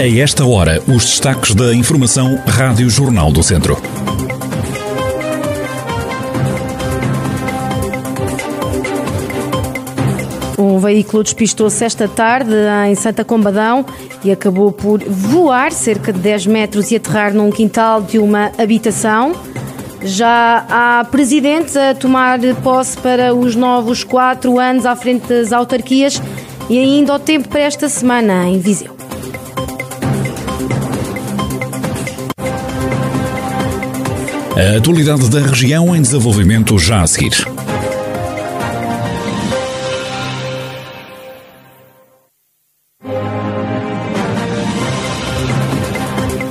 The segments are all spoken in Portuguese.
A esta hora, os destaques da Informação Rádio Jornal do Centro. Um veículo despistou-se esta tarde em Santa Combadão e acabou por voar cerca de 10 metros e aterrar num quintal de uma habitação. Já há presidentes a tomar posse para os novos quatro anos à frente das autarquias e ainda o tempo para esta semana em Viseu. A atualidade da região em desenvolvimento já a seguir.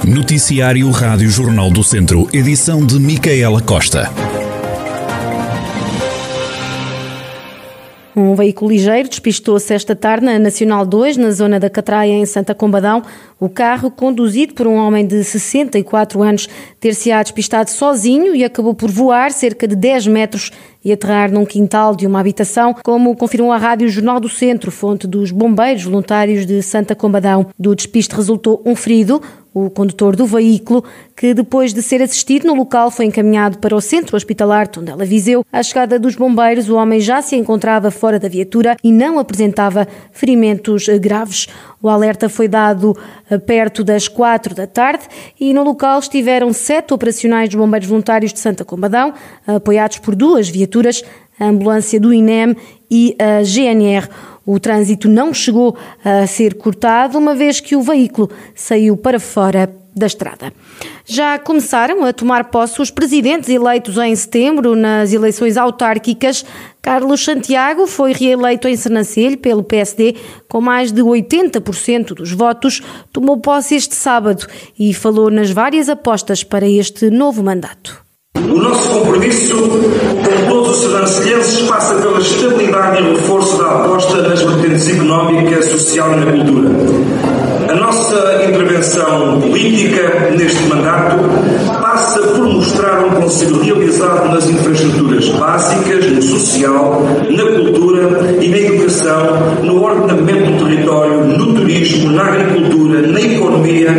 Noticiário Rádio Jornal do Centro, edição de Micaela Costa. Um veículo ligeiro despistou-se esta tarde na Nacional 2, na zona da Catraia, em Santa Combadão. O carro, conduzido por um homem de 64 anos, ter-se-á despistado sozinho e acabou por voar cerca de 10 metros e aterrar num quintal de uma habitação, como confirmou a Rádio Jornal do Centro, fonte dos bombeiros voluntários de Santa Combadão. Do despiste resultou um ferido, o condutor do veículo, que depois de ser assistido no local foi encaminhado para o centro hospitalar Tondela Viseu. À chegada dos bombeiros, o homem já se encontrava fora da viatura e não apresentava ferimentos graves. O alerta foi dado eh, perto das quatro da tarde e no local estiveram sete operacionais dos bombeiros voluntários de Santa Combadão, apoiados por duas viaturas, a ambulância do INEM e a GNR. O trânsito não chegou a ser cortado, uma vez que o veículo saiu para fora da estrada. Já começaram a tomar posse os presidentes eleitos em setembro nas eleições autárquicas. Carlos Santiago foi reeleito em Sernancelho pelo PSD com mais de 80% dos votos. Tomou posse este sábado e falou nas várias apostas para este novo mandato. O nosso compromisso com todos os sernancelhenses passa pela estabilidade e reforço da aposta nas vertentes económica, social e na cultura. A nossa intervenção política neste mandato passa por mostrar um conselho realizado nas infraestruturas básicas, no social, na cultura e na educação, no ordenamento do território, no turismo, na agricultura, na economia.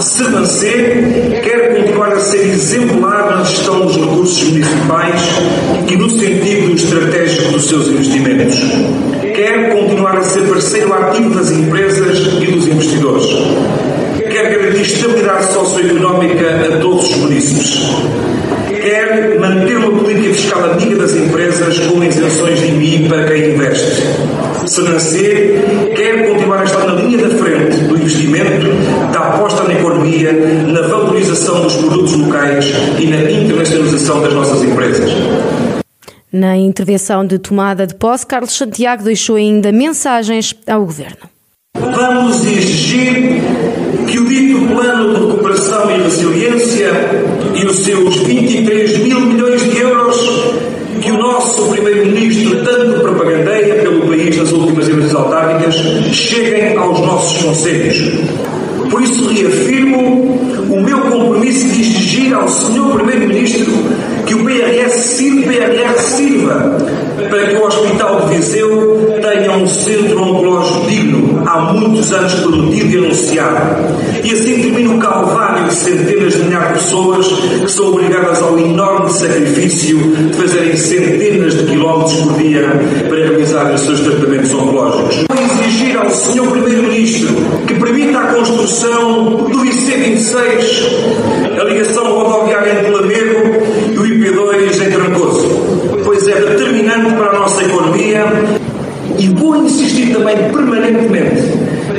Sernancê quer continuar a ser exemplar na gestão dos recursos municipais e no sentido estratégico dos seus investimentos. Quer continuar a ser parceiro ativo das empresas e dos investidores. Quer garantir estabilidade socioeconómica a todos os municípios. Quer manter uma política fiscal amiga das empresas com isenções de IMI para quem investe. Senacer quer continuar a estar na linha da frente do investimento, aposta na economia, na valorização dos produtos locais e na internacionalização das nossas empresas. Na intervenção de tomada de posse, Carlos Santiago deixou ainda mensagens ao Governo. Vamos exigir que o dito plano de recuperação e resiliência e os seus 23 PRR sirva para que o Hospital de Viseu tenha um centro oncológico digno, há muitos anos prometido e anunciado. E assim termina o calvário de centenas de milhares de pessoas que são obrigadas ao enorme sacrifício de fazerem centenas de quilómetros por dia para realizarem os seus tratamentos oncológicos. Vou exigir ao Sr. Primeiro-Ministro que permita a construção do IC26, a ligação rodoviária entre Lamego e o IP2 em Trancoso, pois é determinante para a nossa economia e vou insistir também permanentemente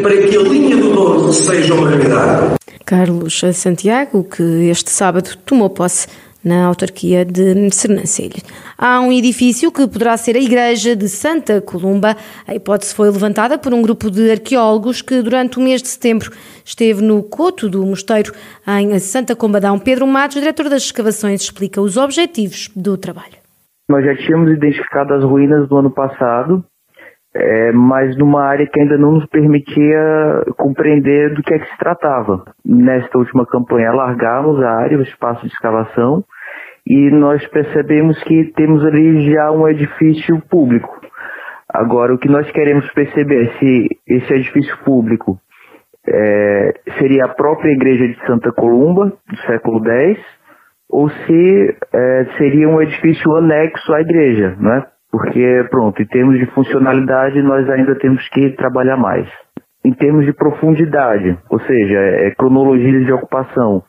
para que a linha do Douro seja uma realidade. Carlos Santiago, que este sábado tomou posse na autarquia de Sernancelho. Há um edifício que poderá ser a Igreja de Santa Columba. A hipótese foi levantada por um grupo de arqueólogos que, durante o mês de setembro, esteve no Coto do Mosteiro, em Santa Combadão. Pedro Matos, diretor das escavações, explica os objetivos do trabalho. Nós já tínhamos identificado as ruínas do ano passado, é, mas numa área que ainda não nos permitia compreender do que é que se tratava. Nesta última campanha, alargamos a área, o espaço de escavação, e nós percebemos que temos ali já um edifício público. Agora, o que nós queremos perceber é se esse edifício público é, seria a própria igreja de Santa Columba, do século X, ou se é, seria um edifício anexo à igreja, né? Porque, pronto, em termos de funcionalidade, nós ainda temos que trabalhar mais. Em termos de profundidade, ou seja, é, cronologia de ocupação,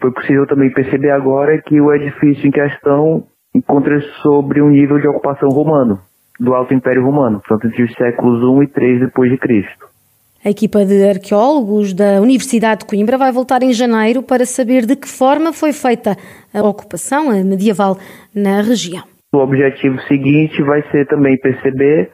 foi possível também perceber agora que o edifício em questão encontra-se sobre um nível de ocupação romano, do Alto Império Romano, portanto entre os séculos 1 e 3 depois de Cristo. A equipa de arqueólogos da Universidade de Coimbra vai voltar em janeiro para saber de que forma foi feita a ocupação medieval na região. O objetivo seguinte vai ser também perceber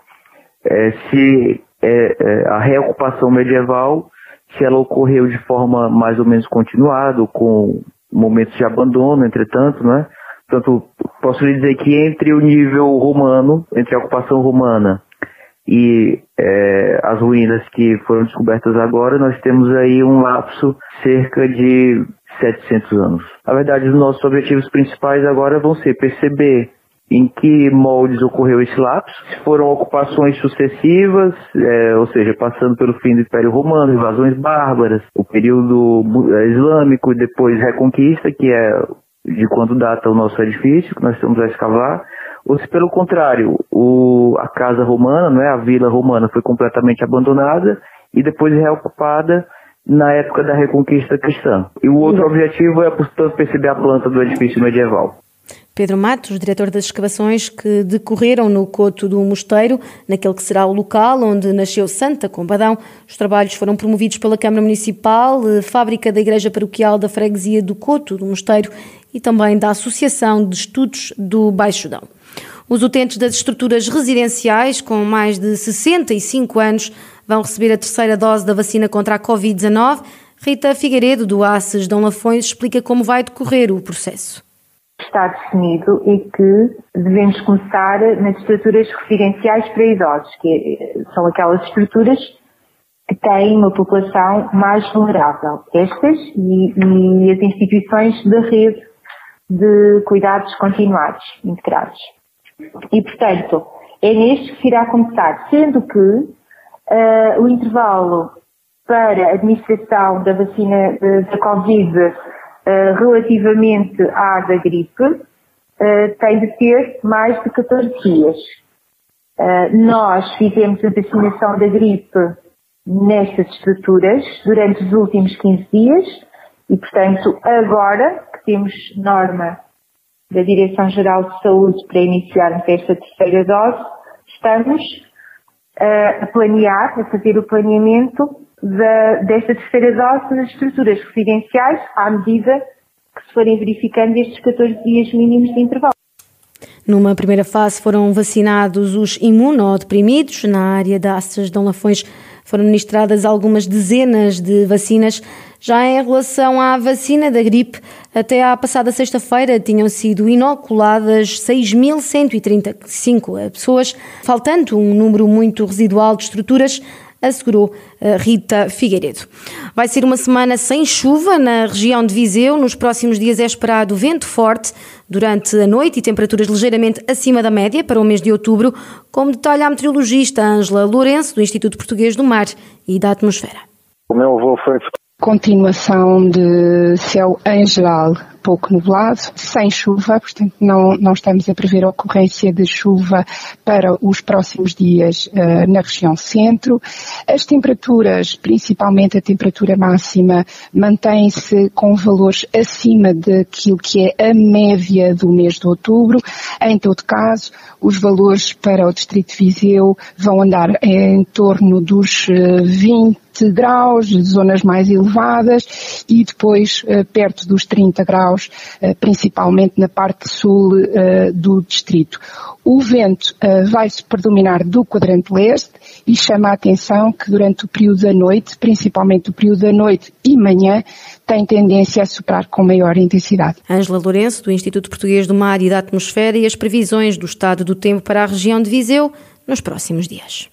é, se é, a reocupação medieval, se ela ocorreu de forma mais ou menos continuada, com momentos de abandono, entretanto, né? Portanto, posso lhe dizer que entre o nível romano, entre a ocupação romana e é, as ruínas que foram descobertas agora, nós temos aí um lapso cerca de 700 anos. Na verdade, os nossos objetivos principais agora vão ser perceber em que moldes ocorreu esse lapso, se foram ocupações sucessivas, é, ou seja, passando pelo fim do Império Romano, invasões bárbaras, o período é, islâmico e depois reconquista, que é de quando data o nosso edifício, que nós estamos a escavar, ou se pelo contrário, o, a casa romana, não é, a vila romana foi completamente abandonada e depois reocupada na época da reconquista cristã. E o outro objetivo é, portanto, perceber a planta do edifício medieval. Pedro Matos, diretor das escavações que decorreram no Coto do Mosteiro, naquele que será o local onde nasceu Santa Combadão. Os trabalhos foram promovidos pela Câmara Municipal, eh, Fábrica da Igreja Paroquial da Freguesia do Coto do Mosteiro e também da Associação de Estudos do Baixo Dão. Os utentes das estruturas residenciais com mais de 65 anos vão receber a terceira dose da vacina contra a Covid-19. Rita Figueiredo, do ACES Dom Lafões, explica como vai decorrer o processo. Está definido e que devemos começar nas estruturas residenciais para idosos, que são aquelas estruturas que têm uma população mais vulnerável. Estas e, e as instituições da rede de cuidados continuados, integrados. E, portanto, é neste que se irá começar, sendo que uh, o intervalo para a administração da vacina da Covid relativamente à da gripe uh, tem de ter mais de 14 dias. nós fizemos a vacinação da gripe nestas estruturas durante os últimos 15 dias e, portanto, agora que temos norma da Direção-Geral de Saúde para iniciarmos esta terceira dose, estamos a planear, a fazer o planeamento da, desta terceira dose nas estruturas residenciais à medida que se forem verificando estes 14 dias mínimos de intervalo. Numa primeira fase foram vacinados os imunodeprimidos. Na área da Aças Dom Lafões foram ministradas algumas dezenas de vacinas já em relação à vacina da gripe, até à passada sexta-feira tinham sido inoculadas 6.135 pessoas, faltando um número muito residual de estruturas assegurou eh, Rita Figueiredo. Vai ser uma semana sem chuva na região de Viseu. Nos próximos dias é esperado vento forte durante a noite e temperaturas ligeiramente acima da média para o mês de outubro, como detalha a meteorologista Ângela Lourenço, do Instituto Português do Mar e da Atmosfera. O meu avô foi continuação de céu em geral pouco nublado, sem chuva, portanto não, não estamos a prever ocorrência de chuva para os próximos dias uh, na região centro. As temperaturas, principalmente a temperatura máxima, mantém-se com valores acima daquilo que é a média do mês de outubro. Em todo caso, os valores para o Distrito de Viseu vão andar em torno dos 20 eh, graus, zonas mais elevadas, e depois uh, perto dos 30 graus eh, principalmente na parte sul eh, do distrito. O vento eh, vai-se predominar do quadrante leste e chama a atenção que durante o período da noite, principalmente o período da noite e manhã, tem tendência a soprar com maior intensidade. Ângela Lourenço, do Instituto Português do Mar e da Atmosfera e as previsões do estado do tempo para a região de Viseu nos próximos dias.